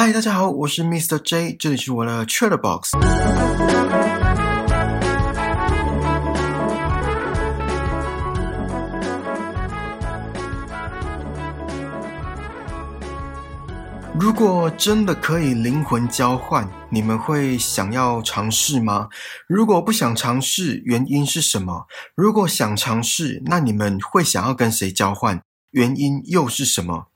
嗨，大家好，我是 Mr. J，这里是我的 Chat Box。如果真的可以灵魂交换，你们会想要尝试吗？如果不想尝试，原因是什么？如果想尝试，那你们会想要跟谁交换？原因又是什么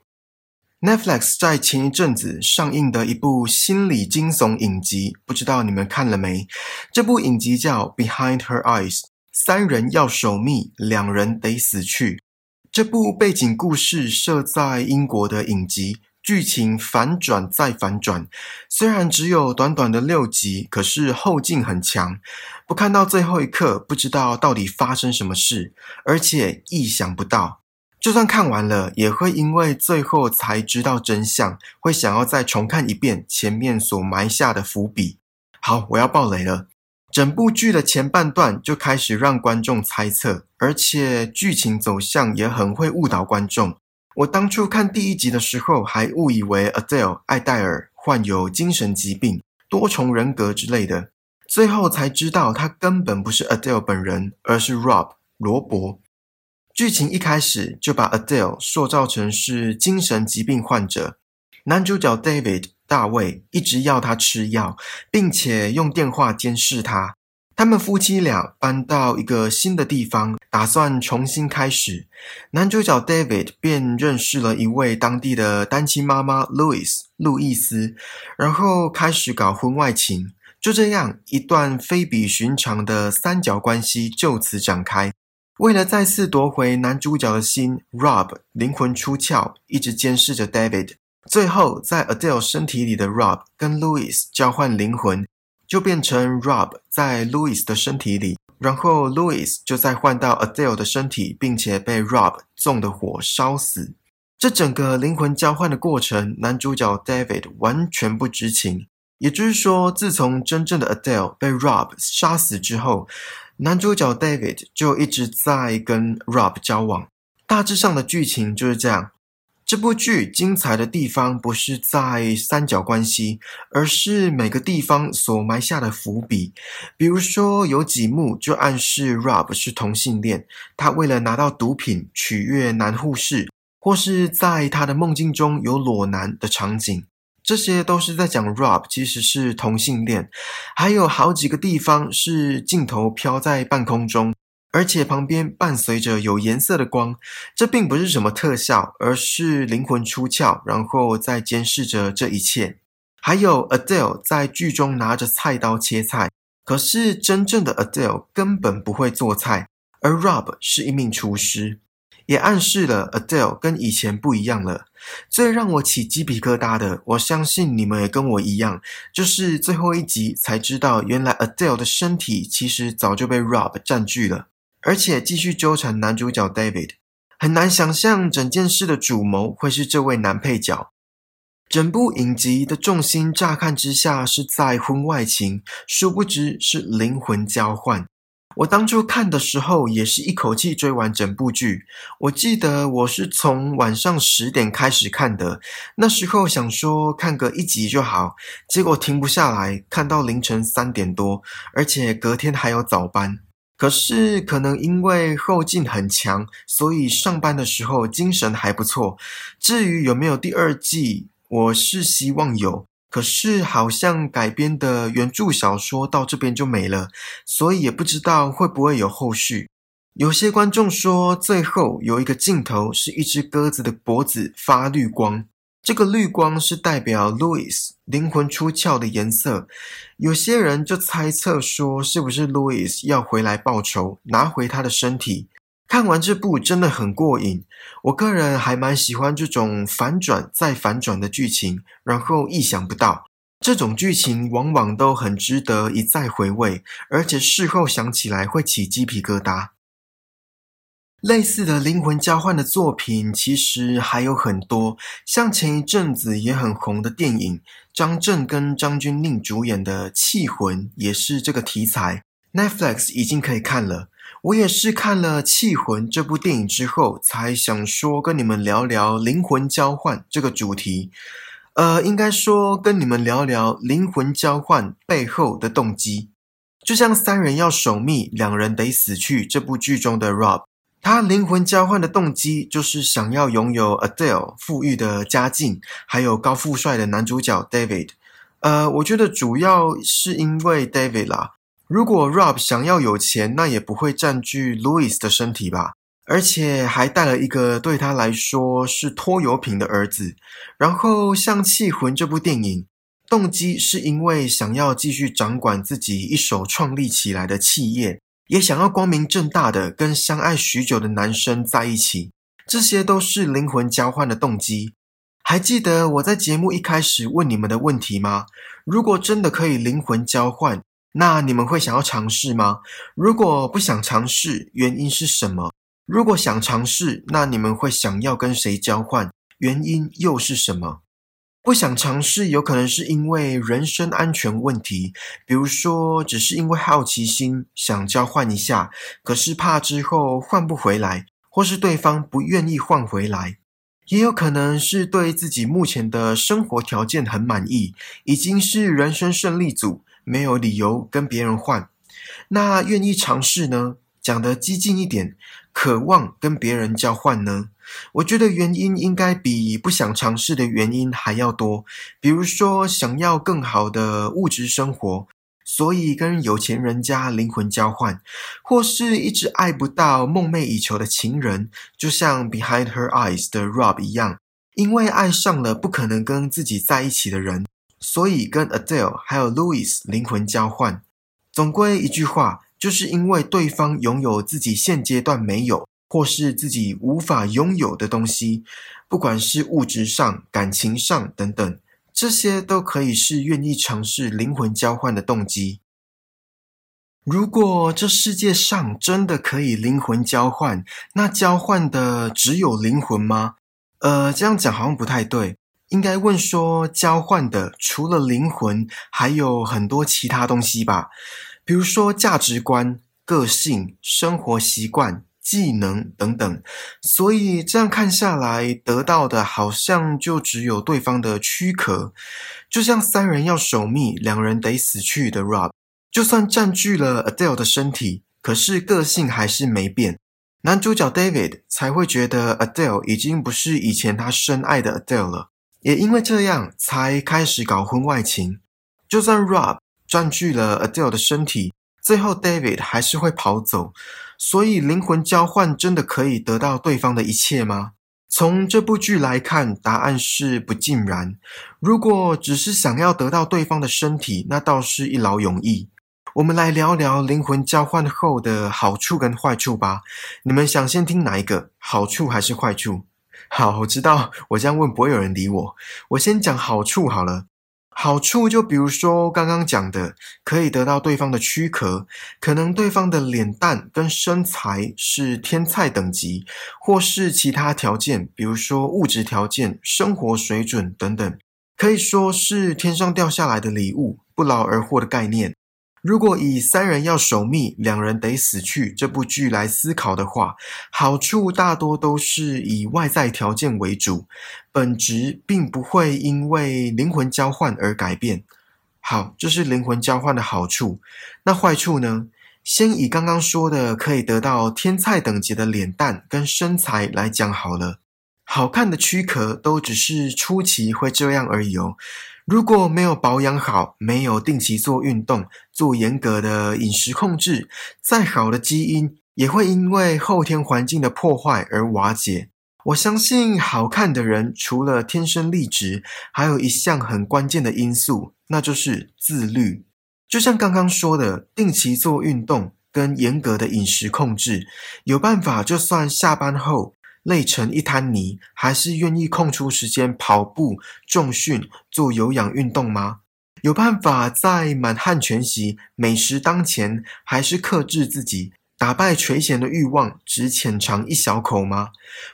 ？Netflix 在前一阵子上映的一部心理惊悚影集，不知道你们看了没？这部影集叫《Behind Her Eyes》，三人要守密，两人得死去。这部背景故事设在英国的影集。剧情反转再反转，虽然只有短短的六集，可是后劲很强。不看到最后一刻，不知道到底发生什么事，而且意想不到。就算看完了，也会因为最后才知道真相，会想要再重看一遍前面所埋下的伏笔。好，我要爆雷了。整部剧的前半段就开始让观众猜测，而且剧情走向也很会误导观众。我当初看第一集的时候，还误以为 Adele 艾黛尔患有精神疾病、多重人格之类的，最后才知道她根本不是 Adele 本人，而是 Rob 罗伯。剧情一开始就把 Adele 塑造成是精神疾病患者，男主角 David 大卫一直要他吃药，并且用电话监视他。他们夫妻俩搬到一个新的地方，打算重新开始。男主角 David 便认识了一位当地的单亲妈妈 Louis 路易斯，然后开始搞婚外情。就这样，一段非比寻常的三角关系就此展开。为了再次夺回男主角的心，Rob 灵魂出窍，一直监视着 David。最后，在 Adele 身体里的 Rob 跟 Louis 交换灵魂。就变成 Rob 在 Louis 的身体里，然后 Louis 就再换到 Adele 的身体，并且被 Rob 纵的火烧死。这整个灵魂交换的过程，男主角 David 完全不知情。也就是说，自从真正的 Adele 被 Rob 杀死之后，男主角 David 就一直在跟 Rob 交往。大致上的剧情就是这样。这部剧精彩的地方不是在三角关系，而是每个地方所埋下的伏笔。比如说，有几幕就暗示 Rob 是同性恋，他为了拿到毒品取悦男护士，或是在他的梦境中有裸男的场景，这些都是在讲 Rob 其实是同性恋。还有好几个地方是镜头飘在半空中。而且旁边伴随着有颜色的光，这并不是什么特效，而是灵魂出窍，然后在监视着这一切。还有 Adele 在剧中拿着菜刀切菜，可是真正的 Adele 根本不会做菜，而 Rob 是一名厨师，也暗示了 Adele 跟以前不一样了。最让我起鸡皮疙瘩的，我相信你们也跟我一样，就是最后一集才知道，原来 Adele 的身体其实早就被 Rob 占据了。而且继续纠缠男主角 David，很难想象整件事的主谋会是这位男配角。整部影集的重心乍看之下是在婚外情，殊不知是灵魂交换。我当初看的时候也是一口气追完整部剧。我记得我是从晚上十点开始看的，那时候想说看个一集就好，结果停不下来，看到凌晨三点多，而且隔天还有早班。可是，可能因为后劲很强，所以上班的时候精神还不错。至于有没有第二季，我是希望有。可是好像改编的原著小说到这边就没了，所以也不知道会不会有后续。有些观众说，最后有一个镜头是一只鸽子的脖子发绿光。这个绿光是代表 Louis 灵魂出窍的颜色，有些人就猜测说，是不是 Louis 要回来报仇，拿回他的身体？看完这部真的很过瘾，我个人还蛮喜欢这种反转再反转的剧情，然后意想不到，这种剧情往往都很值得一再回味，而且事后想起来会起鸡皮疙瘩。类似的灵魂交换的作品其实还有很多，像前一阵子也很红的电影，张震跟张钧甯主演的《气魂》也是这个题材，Netflix 已经可以看了。我也是看了《气魂》这部电影之后，才想说跟你们聊聊灵魂交换这个主题。呃，应该说跟你们聊聊灵魂交换背后的动机。就像三人要守密，两人得死去。这部剧中的 Rob，他灵魂交换的动机就是想要拥有 Adele 富裕的家境，还有高富帅的男主角 David。呃，我觉得主要是因为 David 啦。如果 Rob 想要有钱，那也不会占据 Louis 的身体吧？而且还带了一个对他来说是拖油瓶的儿子。然后像《气魂》这部电影。动机是因为想要继续掌管自己一手创立起来的企业，也想要光明正大的跟相爱许久的男生在一起，这些都是灵魂交换的动机。还记得我在节目一开始问你们的问题吗？如果真的可以灵魂交换，那你们会想要尝试吗？如果不想尝试，原因是什么？如果想尝试，那你们会想要跟谁交换？原因又是什么？不想尝试，有可能是因为人身安全问题，比如说只是因为好奇心想交换一下，可是怕之后换不回来，或是对方不愿意换回来，也有可能是对自己目前的生活条件很满意，已经是人生胜利组，没有理由跟别人换。那愿意尝试呢？讲得激进一点，渴望跟别人交换呢？我觉得原因应该比不想尝试的原因还要多。比如说，想要更好的物质生活，所以跟有钱人家灵魂交换；或是一直爱不到梦寐以求的情人，就像 Behind Her Eyes 的 Rob 一样，因为爱上了不可能跟自己在一起的人，所以跟 Adele 还有 Louis 灵魂交换。总归一句话。就是因为对方拥有自己现阶段没有，或是自己无法拥有的东西，不管是物质上、感情上等等，这些都可以是愿意尝试灵魂交换的动机。如果这世界上真的可以灵魂交换，那交换的只有灵魂吗？呃，这样讲好像不太对，应该问说交换的除了灵魂，还有很多其他东西吧。比如说价值观、个性、生活习惯、技能等等，所以这样看下来，得到的好像就只有对方的躯壳。就像三人要守密，两人得死去的 Rob，就算占据了 Adele 的身体，可是个性还是没变。男主角 David 才会觉得 Adele 已经不是以前他深爱的 Adele 了，也因为这样才开始搞婚外情。就算 Rob。占据了 Adele 的身体，最后 David 还是会跑走。所以灵魂交换真的可以得到对方的一切吗？从这部剧来看，答案是不尽然。如果只是想要得到对方的身体，那倒是一劳永逸。我们来聊聊灵魂交换后的好处跟坏处吧。你们想先听哪一个？好处还是坏处？好，我知道我这样问不会有人理我。我先讲好处好了。好处就比如说刚刚讲的，可以得到对方的躯壳，可能对方的脸蛋跟身材是天菜等级，或是其他条件，比如说物质条件、生活水准等等，可以说是天上掉下来的礼物，不劳而获的概念。如果以三人要守密，两人得死去这部剧来思考的话，好处大多都是以外在条件为主，本质并不会因为灵魂交换而改变。好，这是灵魂交换的好处。那坏处呢？先以刚刚说的可以得到天菜等级的脸蛋跟身材来讲好了。好看的躯壳都只是初期会这样而已哦。如果没有保养好，没有定期做运动，做严格的饮食控制，再好的基因也会因为后天环境的破坏而瓦解。我相信，好看的人除了天生丽质，还有一项很关键的因素，那就是自律。就像刚刚说的，定期做运动跟严格的饮食控制，有办法，就算下班后。累成一滩泥，还是愿意空出时间跑步、重训、做有氧运动吗？有办法在满汉全席、美食当前，还是克制自己，打败垂涎的欲望，只浅尝一小口吗？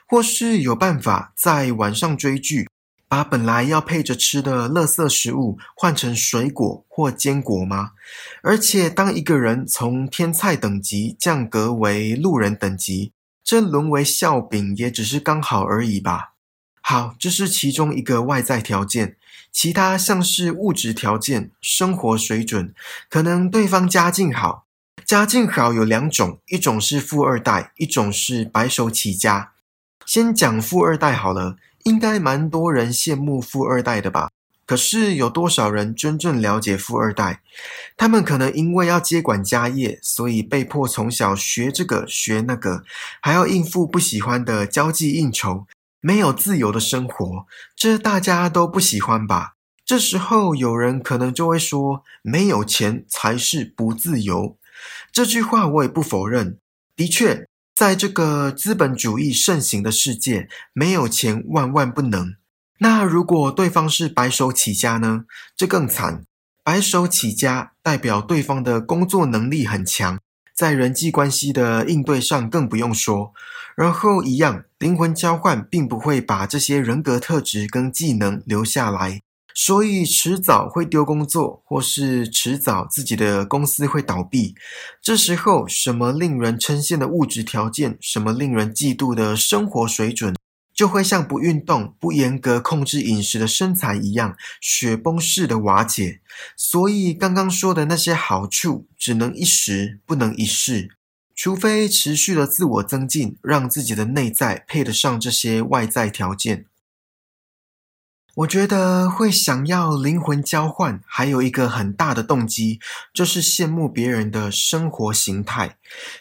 或是有办法在晚上追剧，把本来要配着吃的垃圾食物换成水果或坚果吗？而且，当一个人从天菜等级降格为路人等级，这沦为笑柄，也只是刚好而已吧。好，这是其中一个外在条件。其他像是物质条件、生活水准，可能对方家境好。家境好有两种，一种是富二代，一种是白手起家。先讲富二代好了，应该蛮多人羡慕富二代的吧？可是有多少人真正了解富二代？他们可能因为要接管家业，所以被迫从小学这个学那个，还要应付不喜欢的交际应酬，没有自由的生活，这大家都不喜欢吧？这时候有人可能就会说：“没有钱才是不自由。”这句话我也不否认。的确，在这个资本主义盛行的世界，没有钱万万不能。那如果对方是白手起家呢？这更惨。白手起家代表对方的工作能力很强，在人际关系的应对上更不用说。然后一样，灵魂交换并不会把这些人格特质跟技能留下来，所以迟早会丢工作，或是迟早自己的公司会倒闭。这时候，什么令人称羡的物质条件，什么令人嫉妒的生活水准。就会像不运动、不严格控制饮食的身材一样，雪崩式的瓦解。所以刚刚说的那些好处，只能一时，不能一世。除非持续的自我增进，让自己的内在配得上这些外在条件。我觉得会想要灵魂交换，还有一个很大的动机，就是羡慕别人的生活形态。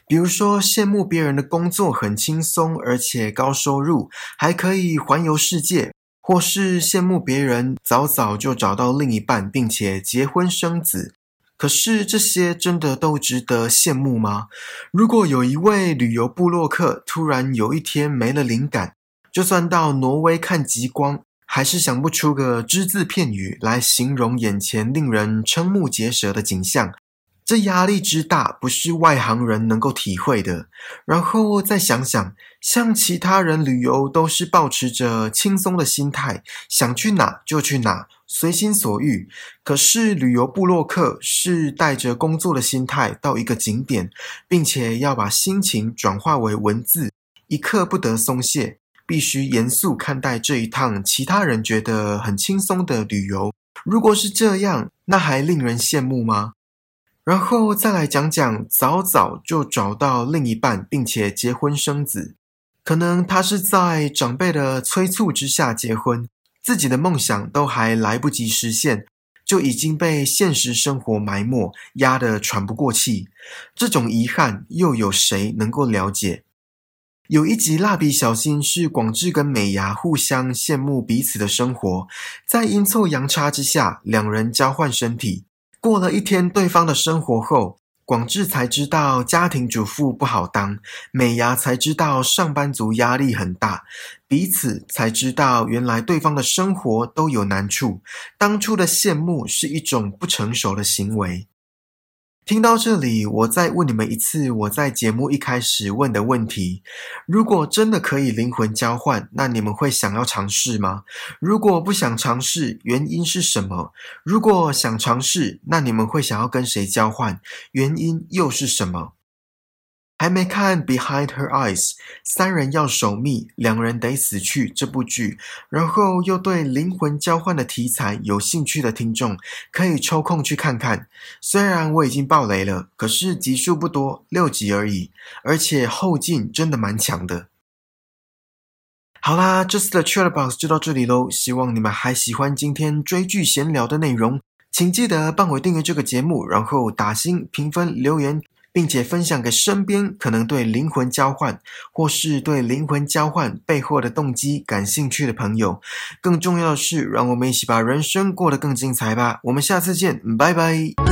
比如说，羡慕别人的工作很轻松，而且高收入，还可以环游世界；或是羡慕别人早早就找到另一半，并且结婚生子。可是，这些真的都值得羡慕吗？如果有一位旅游部落客突然有一天没了灵感，就算到挪威看极光。还是想不出个只字片语来形容眼前令人瞠目结舌的景象，这压力之大不是外行人能够体会的。然后再想想，像其他人旅游都是保持着轻松的心态，想去哪就去哪，随心所欲。可是旅游部落客是带着工作的心态到一个景点，并且要把心情转化为文字，一刻不得松懈。必须严肃看待这一趟其他人觉得很轻松的旅游。如果是这样，那还令人羡慕吗？然后再来讲讲早早就找到另一半，并且结婚生子。可能他是在长辈的催促之下结婚，自己的梦想都还来不及实现，就已经被现实生活埋没，压得喘不过气。这种遗憾，又有谁能够了解？有一集《蜡笔小新》是广志跟美伢互相羡慕彼此的生活，在阴错阳差之下，两人交换身体，过了一天对方的生活后，广志才知道家庭主妇不好当，美伢才知道上班族压力很大，彼此才知道原来对方的生活都有难处，当初的羡慕是一种不成熟的行为。听到这里，我再问你们一次我在节目一开始问的问题：如果真的可以灵魂交换，那你们会想要尝试吗？如果不想尝试，原因是什么？如果想尝试，那你们会想要跟谁交换？原因又是什么？还没看《Behind Her Eyes》，三人要守密，两人得死去这部剧，然后又对灵魂交换的题材有兴趣的听众，可以抽空去看看。虽然我已经爆雷了，可是集数不多，六集而已，而且后劲真的蛮强的。好啦，这次的 Chatbox 就到这里喽，希望你们还喜欢今天追剧闲聊的内容，请记得帮我订阅这个节目，然后打星评分留言。并且分享给身边可能对灵魂交换或是对灵魂交换背后的动机感兴趣的朋友。更重要的是，让我们一起把人生过得更精彩吧！我们下次见，拜拜。